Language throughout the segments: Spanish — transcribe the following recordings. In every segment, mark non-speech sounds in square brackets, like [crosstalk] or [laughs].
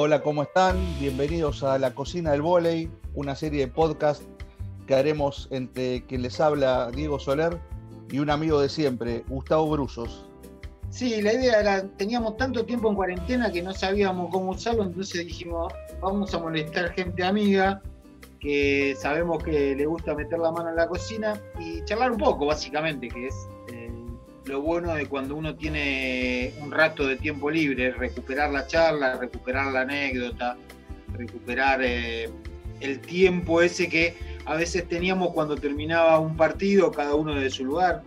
Hola, ¿cómo están? Bienvenidos a La Cocina del Voley, una serie de podcast que haremos entre quien les habla Diego Soler y un amigo de siempre, Gustavo Bruzos. Sí, la idea era, teníamos tanto tiempo en cuarentena que no sabíamos cómo usarlo, entonces dijimos, vamos a molestar gente amiga que sabemos que le gusta meter la mano en la cocina y charlar un poco, básicamente, que es lo bueno de cuando uno tiene un rato de tiempo libre, recuperar la charla, recuperar la anécdota, recuperar eh, el tiempo ese que a veces teníamos cuando terminaba un partido, cada uno desde su lugar.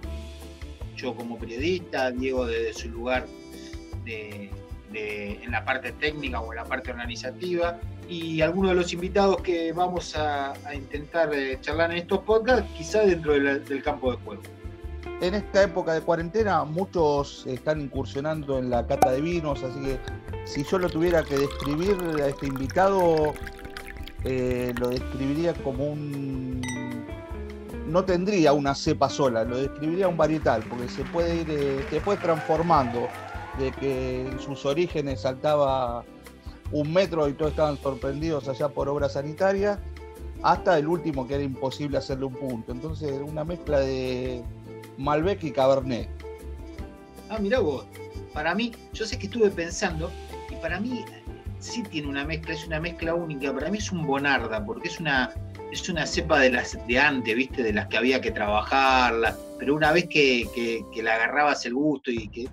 Yo como periodista, Diego desde su lugar en la parte técnica o en la parte organizativa, y algunos de los invitados que vamos a, intentar eh, charlar en estos podcasts, quizá dentro del campo de juego en esta época de cuarentena muchos están incursionando en la cata de vinos, así que si yo lo tuviera que describir a este invitado, eh, lo describiría como un... No tendría una cepa sola, lo describiría un varietal, porque se puede ir, eh, transformando, de que en sus orígenes saltaba un metro y todos estaban sorprendidos allá por obra sanitaria, hasta el último que era imposible hacerle un punto. Entonces, una mezcla de, Malbec y Cabernet. Ah, mira vos. Para mí, yo sé que estuve pensando, y para mí sí tiene una mezcla, es una mezcla única. Para mí es un Bonarda, porque es una, es una cepa de las de antes, ¿viste? De las que había que trabajarla. Pero una vez que, que, le agarrabas el gusto y que,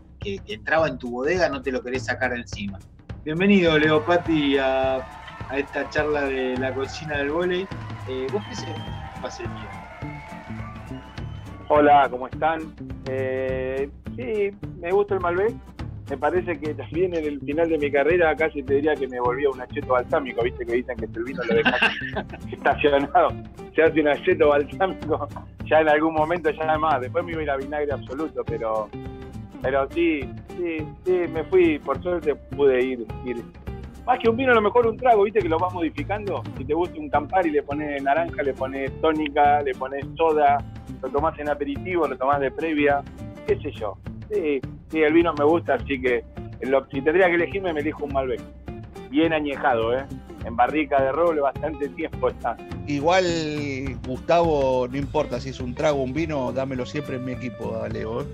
entraba en tu bodega, no te lo querés sacar de encima. Bienvenido, Leo Pati, a, a esta charla de la cocina del volei. Eh, ¿Vos qué se va a ser mío? Hola, ¿cómo están? Eh, sí, me gusta el Malbec. Me parece que también en el final de mi carrera casi te diría que me volvía un acheto balsámico, viste que dicen que el vino lo deja [laughs] estacionado, se hace un acheto balsámico, ya en algún momento ya nada más, después me iba a ir a vinagre absoluto, pero pero sí, sí, sí, me fui, por suerte pude ir, ir. Más que un vino, a lo mejor un trago, viste que lo vas modificando. Si te gusta un Campari, le pones naranja, le pones tónica, le pones soda, lo tomás en aperitivo, lo tomás de previa, qué sé yo. Sí, sí, el vino me gusta, así que si tendría que elegirme, me elijo un Malbec. Bien añejado, ¿eh? En barrica de roble, bastante tiempo está. Igual, Gustavo, no importa si es un trago o un vino, dámelo siempre en mi equipo, Leo. ¿eh?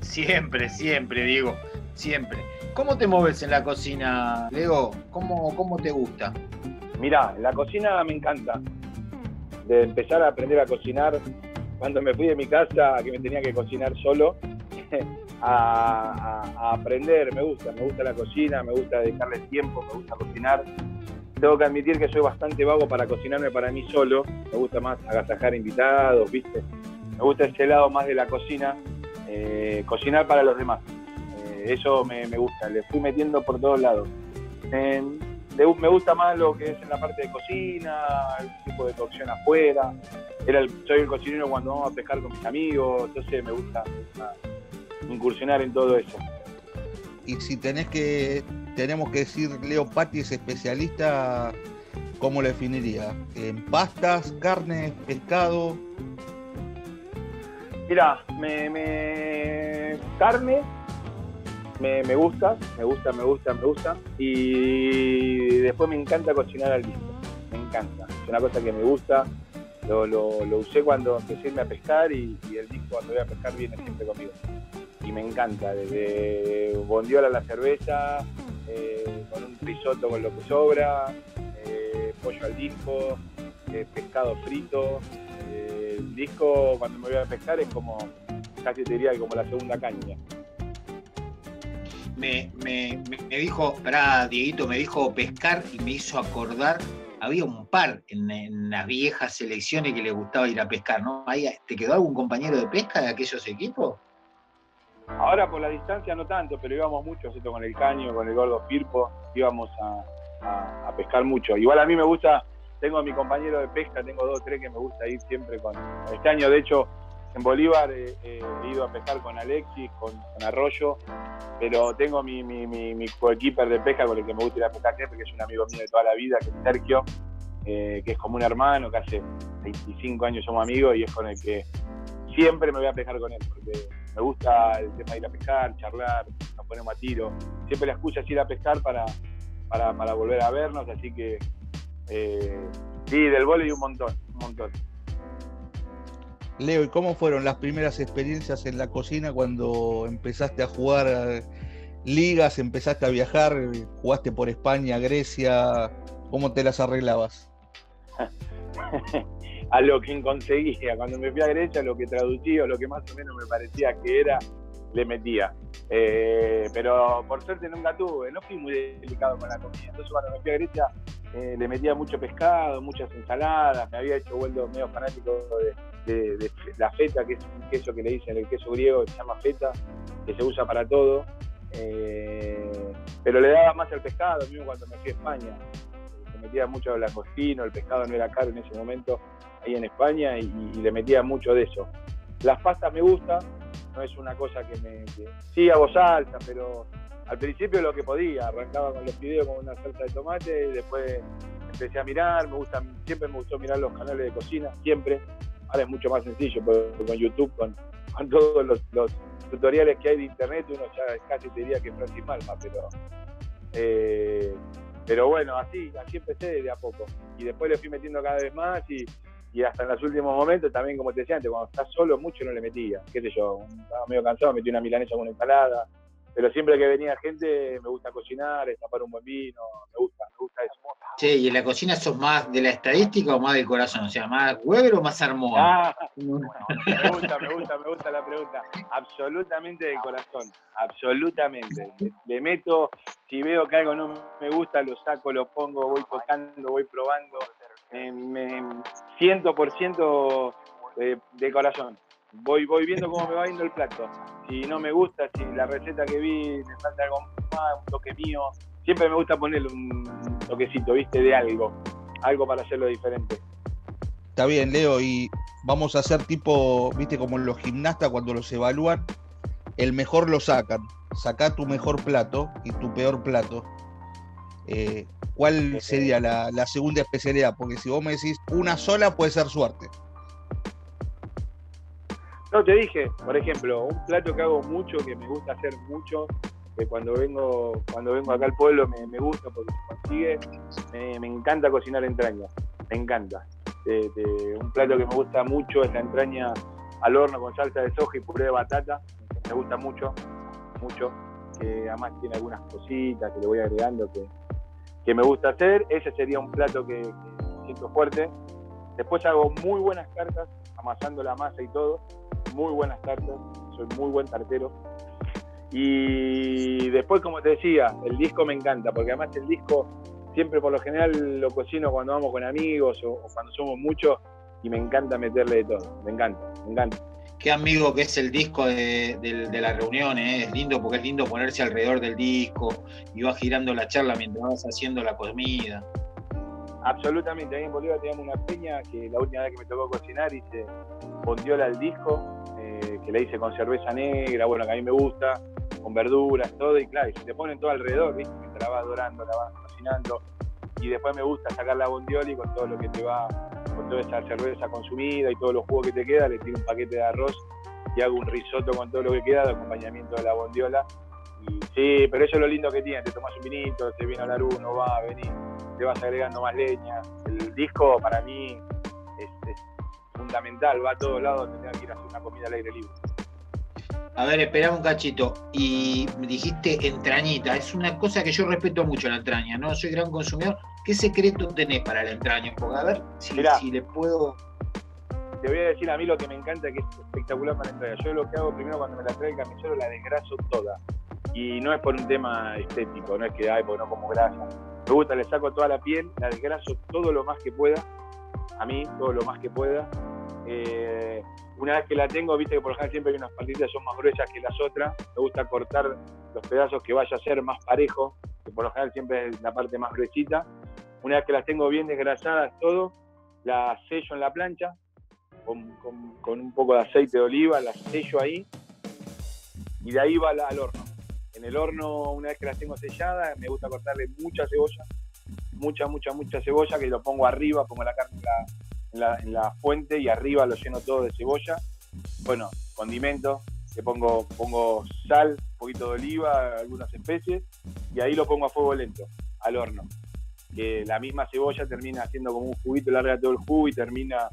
Siempre, siempre, Diego, siempre. ¿Cómo te mueves en la cocina, Leo? ¿Cómo, cómo te gusta? Mira, en la cocina me encanta de empezar a aprender a cocinar cuando me fui de mi casa, que me tenía que cocinar solo, [laughs] a, aprender. Me gusta, me gusta la cocina, me gusta dedicarle tiempo, me gusta cocinar. Tengo que admitir que soy bastante vago para cocinarme para mí solo. Me gusta más agasajar invitados, ¿viste? Me gusta ese lado más de la cocina, eh, cocinar para los demás. Eh, eso me, gusta, le fui metiendo por todos lados me gusta más lo que es en la parte de cocina, el tipo de cocción afuera. Era soy el cocinero cuando vamos a pescar con mis amigos, entonces me gusta, incursionar en todo eso. Y si tenés que, tenemos que decir, Leo Patti es especialista, ¿cómo lo definiría? ¿En pastas, carne, pescado? Mira, me, me, carne, me, gusta, me gusta, me gusta, me gusta. Y después me encanta cocinar al disco. Me encanta. Es una cosa que me gusta. Lo, lo, lo usé cuando empecé a irme a pescar y, el disco cuando voy a pescar viene siempre conmigo. Y me encanta, desde bondiola a la cerveza, eh, con un risotto con lo que sobra, eh, pollo al disco, eh, pescado frito. el disco cuando me voy a pescar es como, casi te diría como la segunda caña me, me, me dijo, para Dieguito, me dijo pescar y me hizo acordar, había un par en, las viejas selecciones que le gustaba ir a pescar, ¿no? ¿Te quedó algún compañero de pesca de aquellos equipos? Ahora por la distancia no tanto, pero íbamos mucho, esto con el caño, con el gordo Firpo, íbamos a, a, pescar mucho. Igual a mí me gusta, tengo a mi compañero de pesca, tengo dos o tres que me gusta ir siempre con... Este año, de hecho, en Bolívar eh, eh, he ido a pescar con Alexis, con, Arroyo, pero tengo mi, mi, coequiper de pesca con el que me gusta ir a pescar siempre, que es un amigo mío de toda la vida, que es Sergio, eh, que es como un hermano, que hace 25 años somos amigos y es con el que siempre me voy a pescar con él, porque me gusta el tema de ir a pescar, charlar, nos ponemos a tiro. Siempre la escucha ir a pescar para, para, volver a vernos, así que eh, sí, del volei un montón, un montón. Leo, ¿y cómo fueron las primeras experiencias en la cocina cuando empezaste a jugar ligas, empezaste a viajar, jugaste por España, Grecia? ¿Cómo te las arreglabas? [laughs] a lo que conseguía. Cuando me fui a Grecia, lo que traducía, lo que más o menos me parecía que era, le metía. Eh, pero por suerte nunca tuve, no fui muy delicado con la comida. Entonces cuando me fui a Grecia eh, le metía mucho pescado, muchas ensaladas, me había hecho vuelto medio fanático de, la feta, que es un queso que le dicen el queso griego, que se llama feta, que se usa para todo. Eh, pero le daba más el pescado, mismo cuando me fui a España. Se metía mucho el langostino, el pescado no era caro en ese momento ahí en España y, le metía mucho de eso. Las pastas me gustan, no es una cosa que me... sí hago salsa, pero al principio lo que podía, arrancaba con los videos con una salsa de tomate y después empecé a mirar, me gusta, siempre me gustó mirar los canales de cocina, siempre. Ahora es mucho más sencillo con YouTube, con, todos los, tutoriales que hay de internet, uno ya casi te diría que es Francis Malma, pero eh, pero bueno, así, así empecé de a poco. Y después le fui metiendo cada vez más y, y hasta en los últimos momentos también, como te decía antes, cuando estás solo mucho no le metía, qué sé yo, estaba medio cansado, metí una milanesa con una ensalada, pero siempre que venía gente me gusta cocinar, tapar un buen vino, me gusta, me gusta eso. Che, ¿y en la cocina sos más de la estadística o más del corazón? O sea, ¿más Weber o más Armón? Ah, [laughs] me gusta, me gusta, me gusta la pregunta. Absolutamente del corazón, absolutamente. Le, meto, si veo que algo no me gusta, lo saco, lo pongo, voy tocando, voy probando. Ciento por ciento de corazón voy, voy viendo cómo me va yendo el plato. Si no me gusta, si la receta que vi me falta algo más, un toque mío, siempre me gusta ponerle un toquecito, ¿viste? De algo, algo para hacerlo diferente. Está bien, Leo, y vamos a hacer tipo, ¿viste? Como los gimnastas cuando los evalúan, el mejor lo sacan. Saca tu mejor plato y tu peor plato. Eh, ¿Cuál sería la, la segunda especialidad? Porque si vos me decís una sola, puede ser suerte. No, te dije, por ejemplo, un plato que hago mucho, que me gusta hacer mucho, que cuando vengo, cuando vengo acá al pueblo me, gusta porque se consigue, me, encanta cocinar entraña, me encanta. un plato que me gusta mucho es la entraña al horno con salsa de soja y puré de batata, me gusta mucho, mucho, que además tiene algunas cositas que le voy agregando que, que me gusta hacer, ese sería un plato que, siento fuerte. Después hago muy buenas cartas, amasando la masa y todo, muy buenas tartas, soy muy buen tartero. Y después, como te decía, el disco me encanta, porque además el disco siempre por lo general lo cocino cuando vamos con amigos o, cuando somos muchos y me encanta meterle de todo, me encanta, me encanta. Qué amigo que es el disco de, de, la reunión, ¿eh? es lindo porque es lindo ponerse alrededor del disco y va girando la charla mientras vas haciendo la comida. Absolutamente, ahí en Bolívar teníamos una peña que la última vez que me tocó cocinar hice bondiola al disco, eh, que la hice con cerveza negra, bueno, que a mí me gusta, con verduras, todo, y claro, y se te ponen todo alrededor, ¿viste? Mientras vas dorando, la vas cocinando, y después me gusta sacar la bondiola y con todo lo que te va, con toda esa cerveza consumida y todos los jugos que te queda, le tiro un paquete de arroz y hago un risotto con todo lo que queda de acompañamiento de la bondiola. Y sí, pero eso es lo lindo que tiene, te tomas un vinito, te viene a la luz, no va a venir te vas agregando más leña. El disco para mí es, fundamental, va a todos lados, te que ir a hacer una comida al aire libre. A ver, espera un cachito. Y me dijiste entrañita. Es una cosa que yo respeto mucho la entraña, ¿no? Soy gran consumidor. ¿Qué secreto tenés para la entraña? Porque a ver si, si le puedo. Te voy a decir a mí lo que me encanta, que es espectacular para la entraña. Yo lo que hago primero cuando me la trae el camisero, la desgraso toda. Y no es por un tema estético, no es que, ay, porque no como grasa me gusta, le saco toda la piel, la desgraso todo lo más que pueda, a mí todo lo más que pueda. Eh, una vez que la tengo, viste que por ejemplo siempre hay unas patitas son más gruesas que las otras, me gusta cortar los pedazos que vaya a ser más parejo, que por lo general siempre es la parte más gruesita. Una vez que las tengo bien desgrasadas todo, las sello en la plancha con, un poco de aceite de oliva, las sello ahí y de ahí va al horno en el horno, una vez que las tengo selladas, me gusta cortarle mucha cebolla, mucha, mucha, mucha cebolla, que lo pongo arriba, pongo la carne en la, fuente y arriba lo lleno todo de cebolla. Bueno, condimento, le pongo, pongo sal, un poquito de oliva, algunas especies, y ahí lo pongo a fuego lento. al horno. Que la misma cebolla termina haciendo como un juguito, larga todo el jugo y termina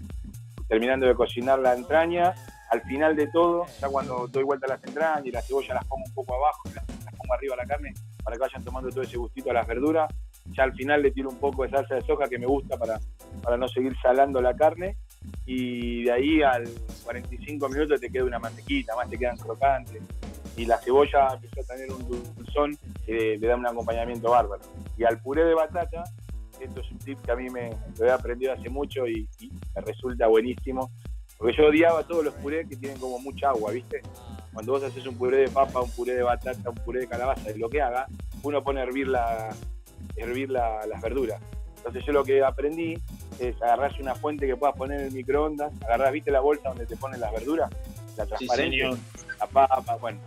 terminando de cocinar la entraña. Al final de todo, ya cuando doy vuelta las entrañas y la cebolla las pongo un poco abajo, las, las pongo arriba a la carne, para que vayan tomando todo ese gustito a las verduras. Ya al final le tiro un poco de salsa de soja que me gusta para, para no seguir salando la carne. Y de ahí al 45 minutos te queda una mantequita, más te quedan crocantes. Y la cebolla empezó a tener un dulzón que le da un acompañamiento bárbaro. Y al puré de batata, esto es un tip que a mí me lo he aprendido hace mucho y, y me resulta buenísimo. Porque yo odiaba todos los purés que tienen como mucha agua, ¿viste? Cuando vos haces un puré de papa, un puré de batata, un puré de calabaza, y lo que haga, uno pone a hervir, la, hervir la, las verduras. Entonces yo lo que aprendí es agarrarse una fuente que puedas poner en el microondas, agarrás, ¿viste la bolsa donde te ponen las verduras? La transparente, la papa, bueno,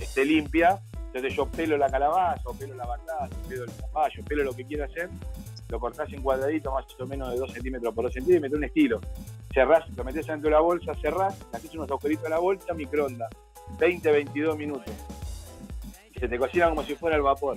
esté limpia. Entonces yo pelo la calabaza, o pelo la batata, pelo el zapallo, pelo lo que quiera hacer, lo cortás en cuadraditos más o menos de 2 centímetros por 2 centímetros, un estilo. Cerrás, lo metés dentro de la bolsa, cerrás, haces unos agujeritos a la bolsa, microondas, 20, 22 minutos. Y se te cocina como si fuera el vapor.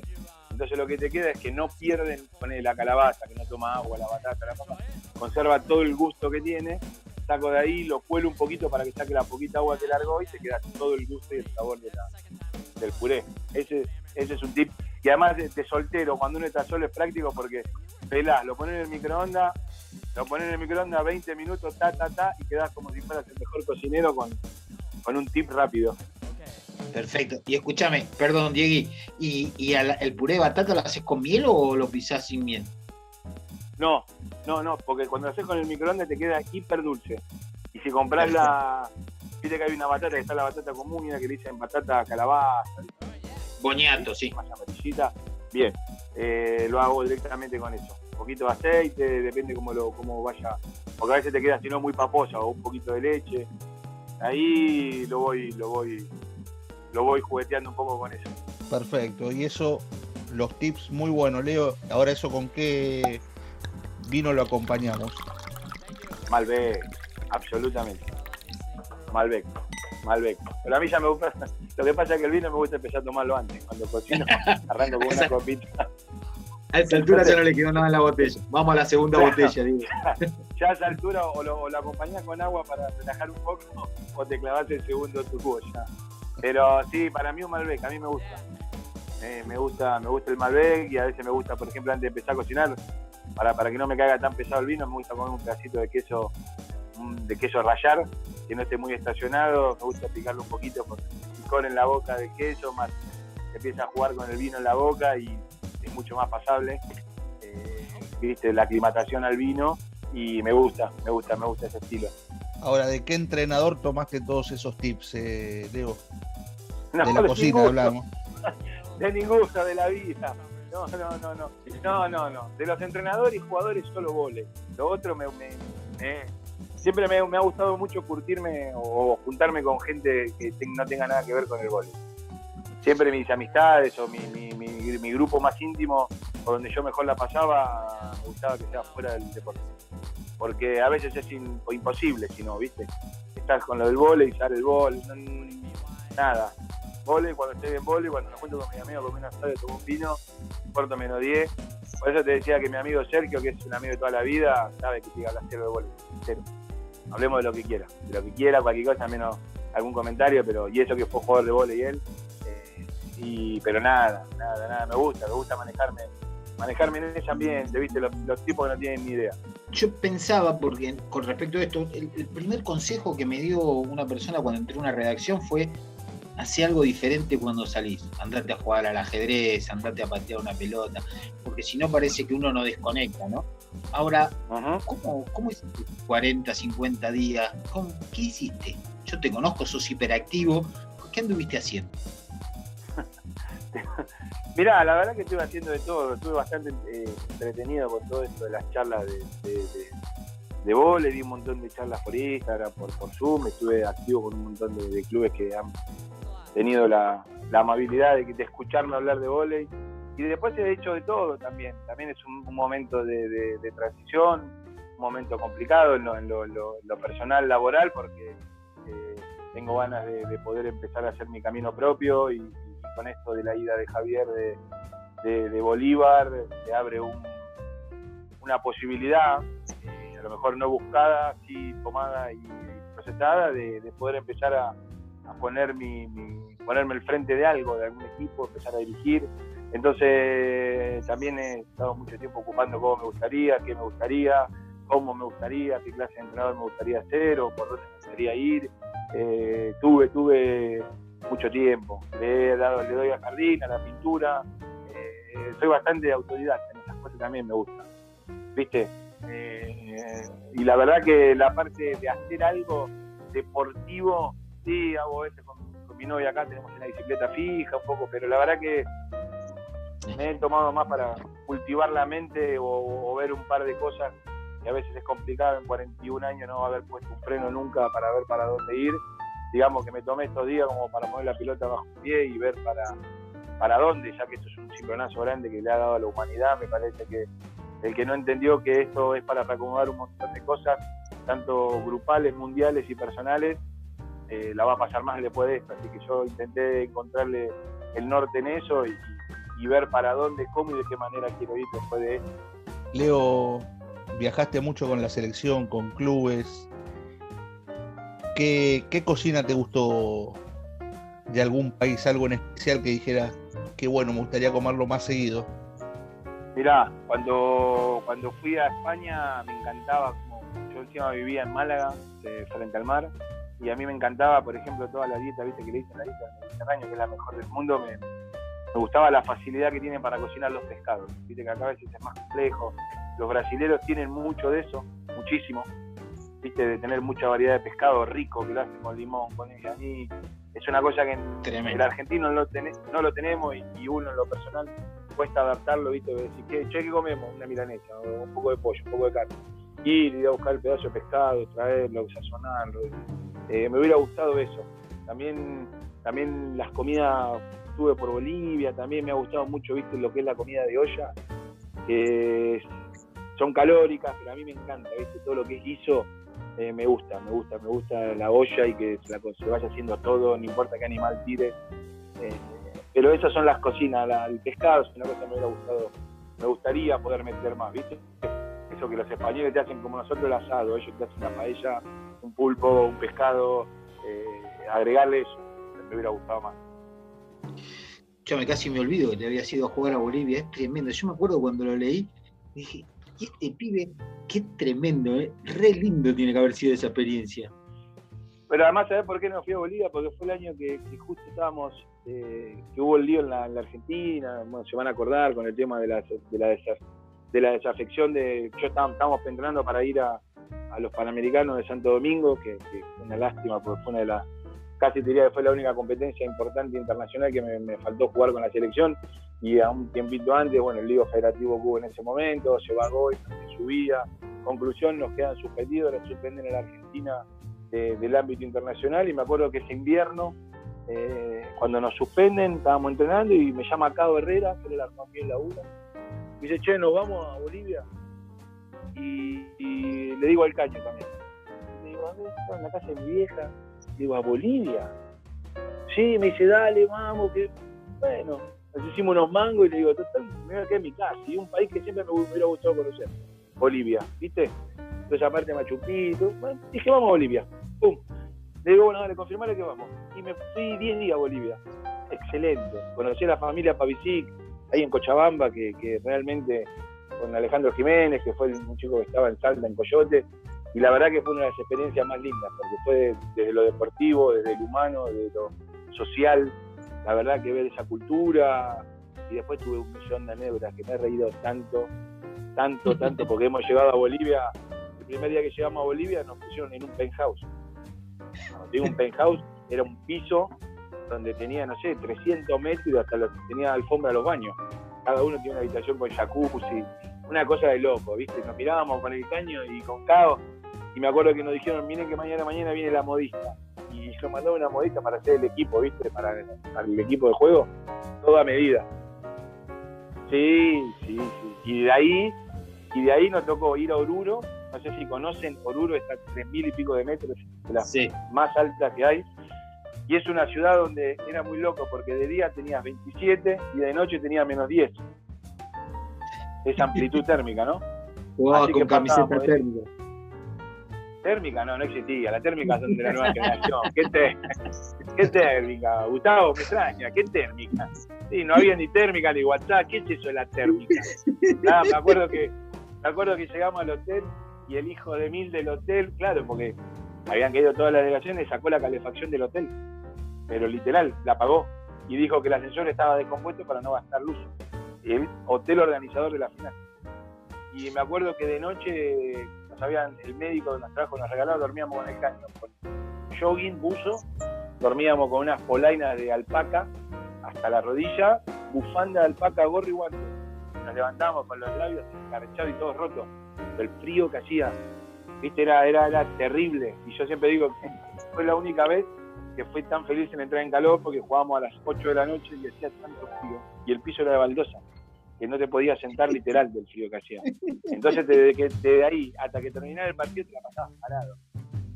Entonces lo que te queda es que no pierden, la calabaza, que no toma agua, la batata, la papa, conserva todo el gusto que tiene, saco de ahí, lo cuelo un poquito para que saque la poquita agua que largó y te queda todo el gusto y el sabor del puré. Ese, ese es un tip. Y además de, soltero, cuando uno está solo es práctico porque pelás, lo pones en el microondas, lo pones en el microondas 20 minutos, ta, ta, ta, y quedás como si fueras el mejor cocinero con, con un tip rápido. Perfecto. Y escúchame, perdón, Diegui, ¿y, y al, el puré de batata lo haces con miel o lo pisás sin miel? No, no, no, porque cuando lo haces con el microondas te queda hiper dulce. Y si compras la. Viste que hay una batata que está la batata común y una que le dicen batata calabaza. Boñato, sí. Más amarillita. Bien, eh, lo hago directamente con eso. Un poquito de aceite, depende cómo, lo, cómo vaya. Porque a veces te queda, si no, muy paposa o un poquito de leche. Ahí lo voy, lo voy, lo voy jugueteando un poco con eso. Perfecto, y eso, los tips muy buenos, Leo. Ahora eso con qué vino lo acompañamos. Malbec, absolutamente. Malbec, Malbec. Pero a mí ya me gusta, [laughs] lo que pasa es que el vino me gusta empezar a tomarlo antes, cuando cocino, [laughs] arranco con una copita. A esa altura ya no le quedó nada en la botella. Vamos a la segunda botella, digo. [laughs] Ya a esa altura o lo, o lo acompañás con agua para relajar un poco o te clavas el segundo tu jugo ya. Pero sí, para mí un Malbec, a mí me gusta. Me gusta me gusta el Malbec y a veces me gusta, por ejemplo, antes de empezar a cocinar, para, para que no me caiga tan pesado el vino, me gusta comer un pedacito de queso de queso rallar, que no esté muy estacionado, me gusta picarlo un poquito con picor en la boca del queso, más empieza a jugar con el vino en la boca y es mucho más pasable. Eh, viste, la aclimatación al vino y me gusta, me gusta, me gusta ese estilo. Ahora, ¿de qué entrenador tomaste todos esos tips, eh, Leo? No, [laughs] de la ninguno, hablamos. De de la vida. No, no, no, no. No, no, no. De los entrenadores y jugadores solo vole. Lo otro me, me- me- siempre me, me ha gustado mucho curtirme o juntarme con gente que no tenga nada que ver con el vole. Siempre mis amistades o mi, mi- mi- mi grupo más íntimo o donde yo mejor la pasaba, me gustaba que sea fuera del deporte. Porque a veces es in- imposible, si no, ¿viste? Estás con lo del vole y sale el vole, nada. Vole, cuando estoy en vole, cuando me junto con mi amigo con una asado, tomo un vino, corto menos 10. Por eso te decía que mi amigo Sergio, que es un amigo de toda la vida, sabe que siga la cero de vole. Cero. Hablemos de lo que quiera, de lo que quiera, cualquier cosa, menos algún comentario, pero y eso que fue jugador de vole y él. eh, y, pero nada, nada, nada, me gusta, me gusta manejarme, manejarme en ese ambiente, viste, los, los tipos que no tienen ni idea. Yo pensaba, porque con respecto a esto, el, el primer consejo que me dio una persona cuando entré a una redacción fue hacer algo diferente cuando salís. Andate a jugar al ajedrez, andate a patear una pelota, porque si no parece que uno no desconecta, ¿no? Ahora. ¿cómo, cómo hiciste 40, 50 días? ¿Cómo- ¿Qué hiciste? Yo te conozco, sos hiperactivo. ¿Qué anduviste haciendo? [laughs] Mirá, la verdad que estuve haciendo de todo, estuve bastante eh, entretenido con todo esto de las charlas de, de, de, de vole, di un montón de charlas por Instagram, por, por Zoom, estuve activo con un montón de, de clubes que han tenido la, amabilidad de, de escucharme hablar de volei. Y después he hecho de todo también, también es un, un momento de, transición, un momento complicado en lo, en lo- personal, laboral, porque eh, tengo ganas de, de poder empezar a hacer mi camino propio y, con esto de la ida de Javier de, Bolívar te abre una posibilidad, eh, a lo mejor no buscada, sí tomada y procesada, de, poder empezar a, poner mi, ponerme al frente de algo, de algún equipo, empezar a dirigir. Entonces también he estado mucho tiempo ocupando cómo me gustaría, qué me gustaría, cómo me gustaría, qué clase de entrenador me gustaría ser o por dónde me gustaría ir. Eh, tuve, tuve mucho tiempo. Le he dado, le doy a jardín, a la pintura. Eh, soy bastante autodidacta en esas cosas también me gusta. ¿Viste? Eh, y la verdad que la parte de hacer algo deportivo, sí, hago veces con, mi novia acá, tenemos una bicicleta fija un poco, pero la verdad que me he tomado más para cultivar la mente o, ver un par de cosas que a veces es complicado en 41 años no haber puesto un freno nunca para ver para dónde ir. Digamos que me tomé estos días como para poner la pelota bajo el pie y ver para, para dónde, ya que esto es un cimbronazo grande que le ha dado a la humanidad, me parece que el que no entendió que esto es para acomodar un montón de cosas, tanto grupales, mundiales y personales, eh, la va a pasar más después de esto. Así que yo intenté encontrarle el norte en eso y, y ver para dónde, cómo y de qué manera quiero ir después de esto. Leo, viajaste mucho con la selección, con clubes, ¿Qué, cocina te gustó de algún país, algo en especial que dijeras que bueno, me gustaría comerlo más seguido? Mirá, cuando, cuando fui a España me encantaba, como yo encima vivía en Málaga, frente al mar, y a mí me encantaba, por ejemplo, toda la dieta, viste que le dicen la dieta del Mediterráneo, que es la mejor del mundo, me, me gustaba la facilidad que tienen para cocinar los pescados, viste que acá a veces es más complejo, los brasileros tienen mucho de eso, muchísimo, viste, de tener mucha variedad de pescado rico, que lo hacen con limón, con ella. es una cosa que en el argentino no lo, no lo tenemos y, uno en lo personal cuesta adaptarlo, viste, de decir, ¿qué, che, ¿qué comemos? Una milanesa, un poco de pollo, un poco de carne. Ir, ir a buscar el pedazo de pescado, traerlo, sazonarlo. Eh, me hubiera gustado eso. También, también las comidas estuve por Bolivia, también me ha gustado mucho, viste, lo que es la comida de olla, que son calóricas, pero a mí me encanta, viste, todo lo que es guiso, eh, me gusta, me gusta, me gusta la olla y que se, vaya haciendo todo, no importa qué animal tire. Eh, pero esas son las cocinas, el pescado es una cosa que me hubiera gustado, me gustaría poder meter más, ¿viste? Eso que los españoles te hacen como nosotros el asado, ellos te hacen una paella, un pulpo, un pescado, eh, agregarle eso, me hubiera gustado más. Yo me casi me olvido que te habías ido a jugar a Bolivia, es tremendo. Yo me acuerdo cuando lo leí, dije, este pibe, qué tremendo, ¿eh? re lindo tiene que haber sido esa experiencia. Pero además, ¿sabes por qué no fui a Bolivia? Porque fue el año que, justo estábamos, eh, que hubo el lío en la, Argentina, bueno, se van a acordar con el tema de la, de la, de la desafección de, yo estábamos entrenando para ir a, los Panamericanos de Santo Domingo, que, fue una lástima porque fue una de las, casi diría que fue la única competencia importante internacional que me, faltó jugar con la selección y a un tiempito antes, bueno, el Ligo Federativo hubo en ese momento, se vagó y se subía. Conclusión, nos quedan suspendidos, nos suspenden en la Argentina del ámbito internacional y me acuerdo que ese invierno, eh, cuando nos suspenden, estábamos entrenando y me llama Cabo Herrera, que era el en la UNA, me dice, che, nos vamos a Bolivia y, le digo al caño también. Le digo, a en la casa de mi vieja, le digo, ¿a Bolivia? Sí, me dice, dale, vamos, que bueno, nos hicimos unos mangos y le digo, total, me voy a quedar en mi casa. Y un país que siempre me hubiera gustado conocer, Bolivia, ¿viste? Entonces, aparte Machu Picchu, bueno, dije, vamos a Bolivia. ¡Pum! Le digo, bueno, dale, confirmale que vamos. Y me fui 10 días a Bolivia. Excelente. Conocí a la familia Pavicic, ahí en Cochabamba, que, realmente, con Alejandro Jiménez, que fue un chico que estaba en Salta, en Coyote, y la verdad que fue una de las experiencias más lindas, porque fue desde lo deportivo, desde lo humano, desde lo social, la verdad que ver esa cultura y después tuve un millón de anécdotas que me he reído tanto, tanto, tanto, porque hemos llegado a Bolivia, el primer día que llegamos a Bolivia nos pusieron en un penthouse. Cuando digo un penthouse, era un piso donde tenía, no sé, 300 metros y hasta los, tenía alfombra a los baños. Cada uno tiene una habitación con jacuzzi, una cosa de loco, ¿viste? Nos mirábamos con el caño y con caos. Y me acuerdo que nos dijeron, miren que mañana, mañana viene la modista y yo mandaba una modista para hacer el equipo, ¿viste? Para, el equipo de juego, toda medida. Sí, sí, sí. Y de ahí, y de ahí nos tocó ir a Oruro. No sé si conocen, Oruro está a tres mil y pico de metros, de las más altas que hay. Y es una ciudad donde era muy loco porque de día tenías 27 y de noche tenías menos 10. esa [laughs] amplitud térmica, ¿no? Así con que camiseta térmica. Térmica no, no existía. La térmica son de la nueva [laughs] generación. ¿Qué, te- qué térmica? Gustavo, me extraña. ¿Qué térmica? Sí, no había ni térmica ni WhatsApp. ¿Qué es eso de la térmica? Nada, me acuerdo que me acuerdo que llegamos al hotel y el hijo de Mil del hotel, claro, porque habían caído todas las delegaciones, sacó la calefacción del hotel. Pero literal, la apagó. Y dijo que el ascensor estaba descompuesto para no gastar luz. El hotel organizador de la final. Y me acuerdo que de noche nos habían, el médico nos trajo, nos regaló, dormíamos con el caño, con jogging, buzo, dormíamos con unas polainas de alpaca hasta la rodilla, bufanda de alpaca, gorro y guantes. Nos levantábamos con los labios escarchados y todos rotos, del frío que hacía. Viste, era, era, era terrible. Y yo siempre digo que [laughs] fue la única vez que fui tan feliz en entrar en calor porque jugábamos a las 8 de la noche y hacía tanto frío. Y el piso era de baldosa, que no te podías sentar literal del frío que hacía. Entonces, desde, ahí hasta que terminara el partido, te la pasabas parado.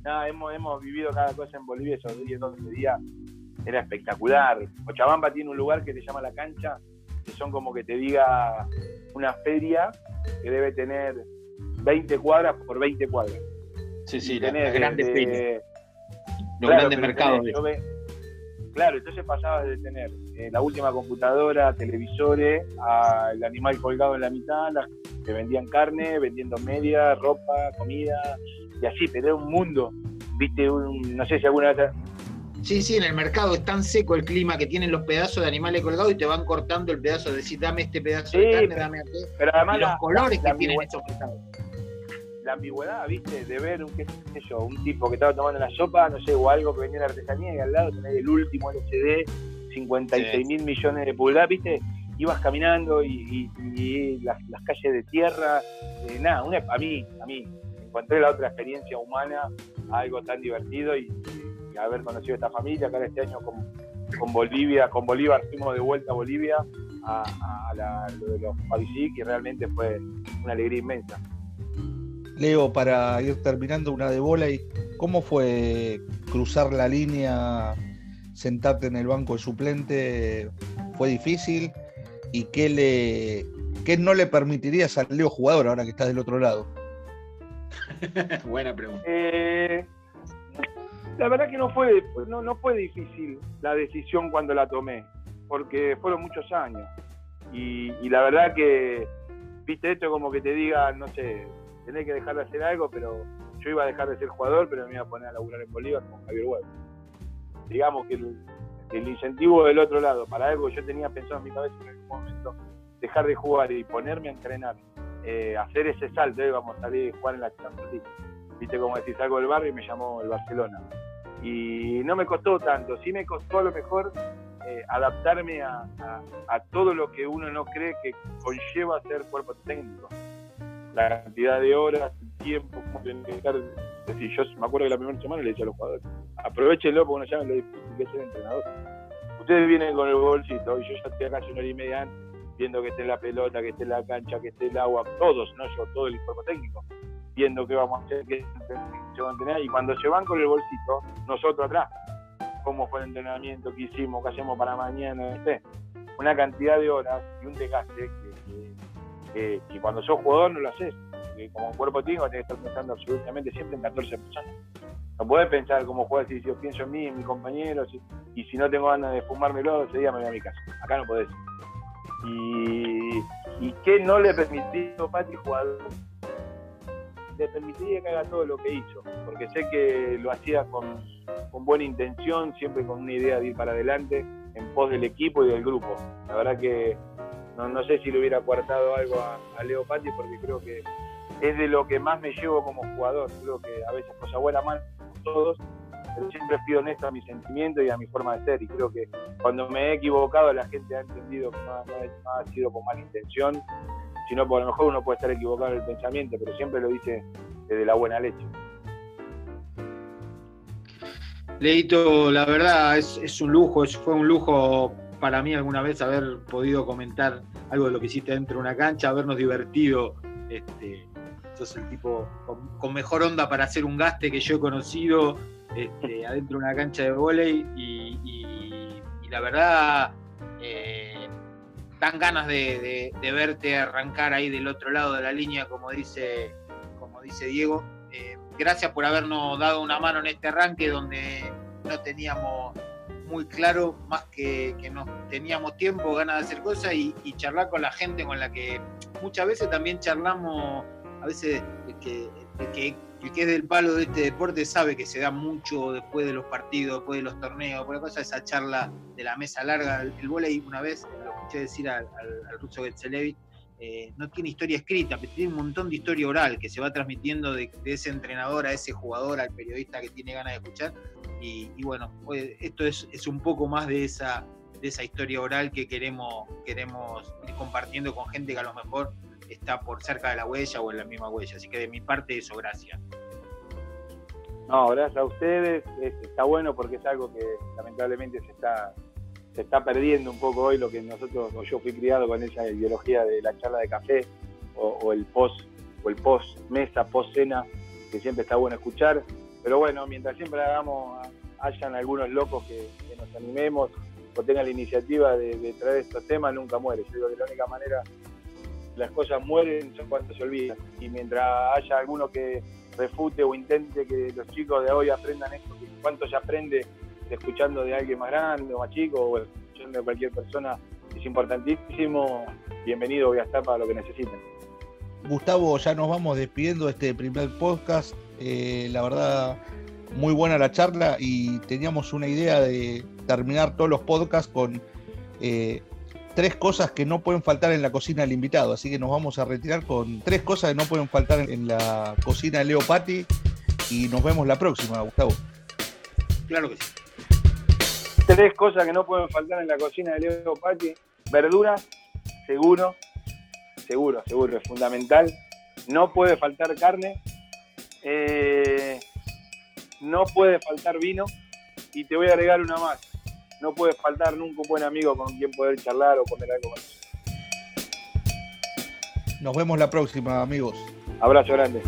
Nada, hemos, hemos vivido cada cosa en Bolivia esos 10, 12 días. Era espectacular. Cochabamba tiene un lugar que se llama La Cancha, que son como que te diga una feria que debe tener 20 cuadras por 20 cuadras. Sí, sí, Y tenés ferias, los Claro, grandes mercados. tenés, yo ve- claro, entonces pasaba de tener eh, la última computadora, televisores, al animal colgado en la mitad, las que vendían carne, vendiendo media, ropa, comida, y así, pero era un mundo. Viste, un- no sé si alguna vez. Sí, sí, en el mercado es tan seco el clima que tienen los pedazos de animales colgados y te van cortando el pedazo de decir, dame este pedazo de carne, dame aquel. Pero además Y los la, colores la que tienen ambigüe- esos mercados. La ambigüedad, viste, de ver un, qué sé yo, un tipo que estaba tomando la sopa, no sé, o algo que venía de la artesanía y al lado tenés el último LCD, 56 mil millones de pulgadas, viste, ibas caminando y, y- y las, las calles de tierra, eh, nada, una, a mí, a mí, encontré la otra experiencia humana, algo tan divertido y, y haber conocido esta familia, que ahora este año con, con Bolivia, con Bolívar fuimos de vuelta a Bolivia a, a la- lo de los Pavicic y realmente fue una alegría inmensa. Leo, para ir terminando una de bola, y ¿cómo fue cruzar la línea, sentarte en el banco de suplente? ¿Fue difícil? ¿Y qué, le, qué no le permitirías al Leo jugador ahora que estás del otro lado? [laughs] Buena pregunta. Eh, la verdad que no fue, no, no fue difícil la decisión cuando la tomé, porque fueron muchos años. Y, y la verdad que, viste, esto como que te diga, no sé, tenés que dejar de hacer algo, pero yo iba a dejar de ser jugador, pero me iba a poner a laburar en Bolívar con Javier Huevo. Digamos que el, incentivo del otro lado, para algo que yo tenía pensado en mi cabeza en algún momento, dejar de jugar y ponerme a entrenar, eh, hacer ese salto, eh, vamos a salir a jugar en la Champions League viste como decís, salgo del barrio y me llamó el Barcelona. Y no me costó tanto, sí me costó a lo mejor eh, adaptarme a todo lo que uno no cree que conlleva ser cuerpo técnico. La cantidad de horas, el tiempo, cómo tenés que estar. Es decir, yo me acuerdo que la primera semana le decía a los jugadores, aprovechenlo porque no saben lo difícil que es ser entrenador. Ustedes vienen con el bolsito y yo ya estoy acá una hora y media antes, viendo que esté la pelota, que esté la cancha, que esté el agua, todos, no yo, todo el cuerpo técnico viendo qué vamos a hacer, qué se va a entrenar, y cuando se van con el bolsito, nosotros atrás, cómo fue el entrenamiento, qué hicimos, qué hacemos para mañana, una cantidad de horas y un desgaste que- que- que cuando sos jugador no lo haces, porque como cuerpo técnico tenés que estar pensando absolutamente siempre en 14 personas. No podés pensar como jugador si yo pienso en mí, en mis compañeros, y, y si no tengo ganas de fumármelo, ese día me voy a mi casa. Acá no podés. Y, y qué no le permitió Pati jugador le permitiría que haga todo lo que hizo, porque sé que lo hacía con buena intención, siempre con una idea de ir para adelante en pos del equipo y del grupo. La verdad que no, no sé si le hubiera coartado algo a, Leo Patti, porque creo que es de lo que más me llevo como jugador. Creo que a veces cosa buena, mal, todos, pero siempre fui honesto a mis sentimientos y a mi forma de ser. Y creo que cuando me he equivocado, la gente ha entendido que no, ha sido con mala intención, sino por lo mejor uno puede estar equivocado en el pensamiento, pero siempre lo dice desde la buena leche. Leito, la verdad es, es un lujo, fue un lujo para mí alguna vez haber podido comentar algo de lo que hiciste dentro de una cancha, habernos divertido. Este, sos el tipo con, mejor onda para hacer un gaste que yo he conocido este, adentro de una cancha de y- y la verdad, eh, dan ganas de, verte arrancar ahí del otro lado de la línea, como dice, como dice Diego. Eh, gracias por habernos dado una mano en este arranque donde no teníamos muy claro, más que, que no teníamos tiempo, ganas de hacer cosas y, charlar con la gente con la que muchas veces también charlamos, a veces que, que el que es del palo de este deporte sabe que se da mucho después de los partidos, después de los torneos, por la cosa, esa charla de la mesa larga. El, el volei, una vez lo escuché decir al, al, ruso Getzelevich, eh, no tiene historia escrita, pero tiene un montón de historia oral que se va transmitiendo de, ese entrenador a ese jugador, al periodista que tiene ganas de escuchar. Y, bueno, pues, esto es, es, un poco más de esa, de esa historia oral que queremos, queremos ir compartiendo con gente que a lo mejor está por cerca de la huella o en la misma huella. Así que de mi parte eso, gracias. No, gracias a ustedes. Está bueno porque es algo que lamentablemente se está se está perdiendo un poco hoy lo que nosotros, o yo fui criado con esa ideología de la charla de café o, el post o el post mesa, post cena, que siempre está bueno escuchar. Pero bueno, mientras siempre hagamos, hayan algunos locos que, nos animemos o tengan la iniciativa de, traer estos temas, nunca muere. Yo digo que la única manera las cosas mueren son cuando se olvidan. Y mientras haya alguno que refute o intente que los chicos de hoy aprendan esto, cuánto se aprende escuchando de alguien más grande o más chico o escuchando de cualquier persona, es importantísimo. Bienvenido voy a estar para lo que necesiten. Gustavo, ya nos vamos despidiendo de este primer podcast. Eh, la verdad, muy buena la charla y teníamos una idea de terminar todos los podcasts con eh, tres cosas que no pueden faltar en la cocina del invitado. Así que nos vamos a retirar con tres cosas que no pueden faltar en la cocina de Leo Patti. Y nos vemos la próxima, Gustavo. Claro que sí. Tres cosas que no pueden faltar en la cocina de Leo Patti. Verduras, seguro. Seguro, seguro, es fundamental. No puede faltar carne. Eh, no puede faltar vino. Y te voy a agregar una más no puede faltar nunca un buen amigo con quien poder charlar o comer algo más. Nos vemos la próxima, amigos. Abrazo grande.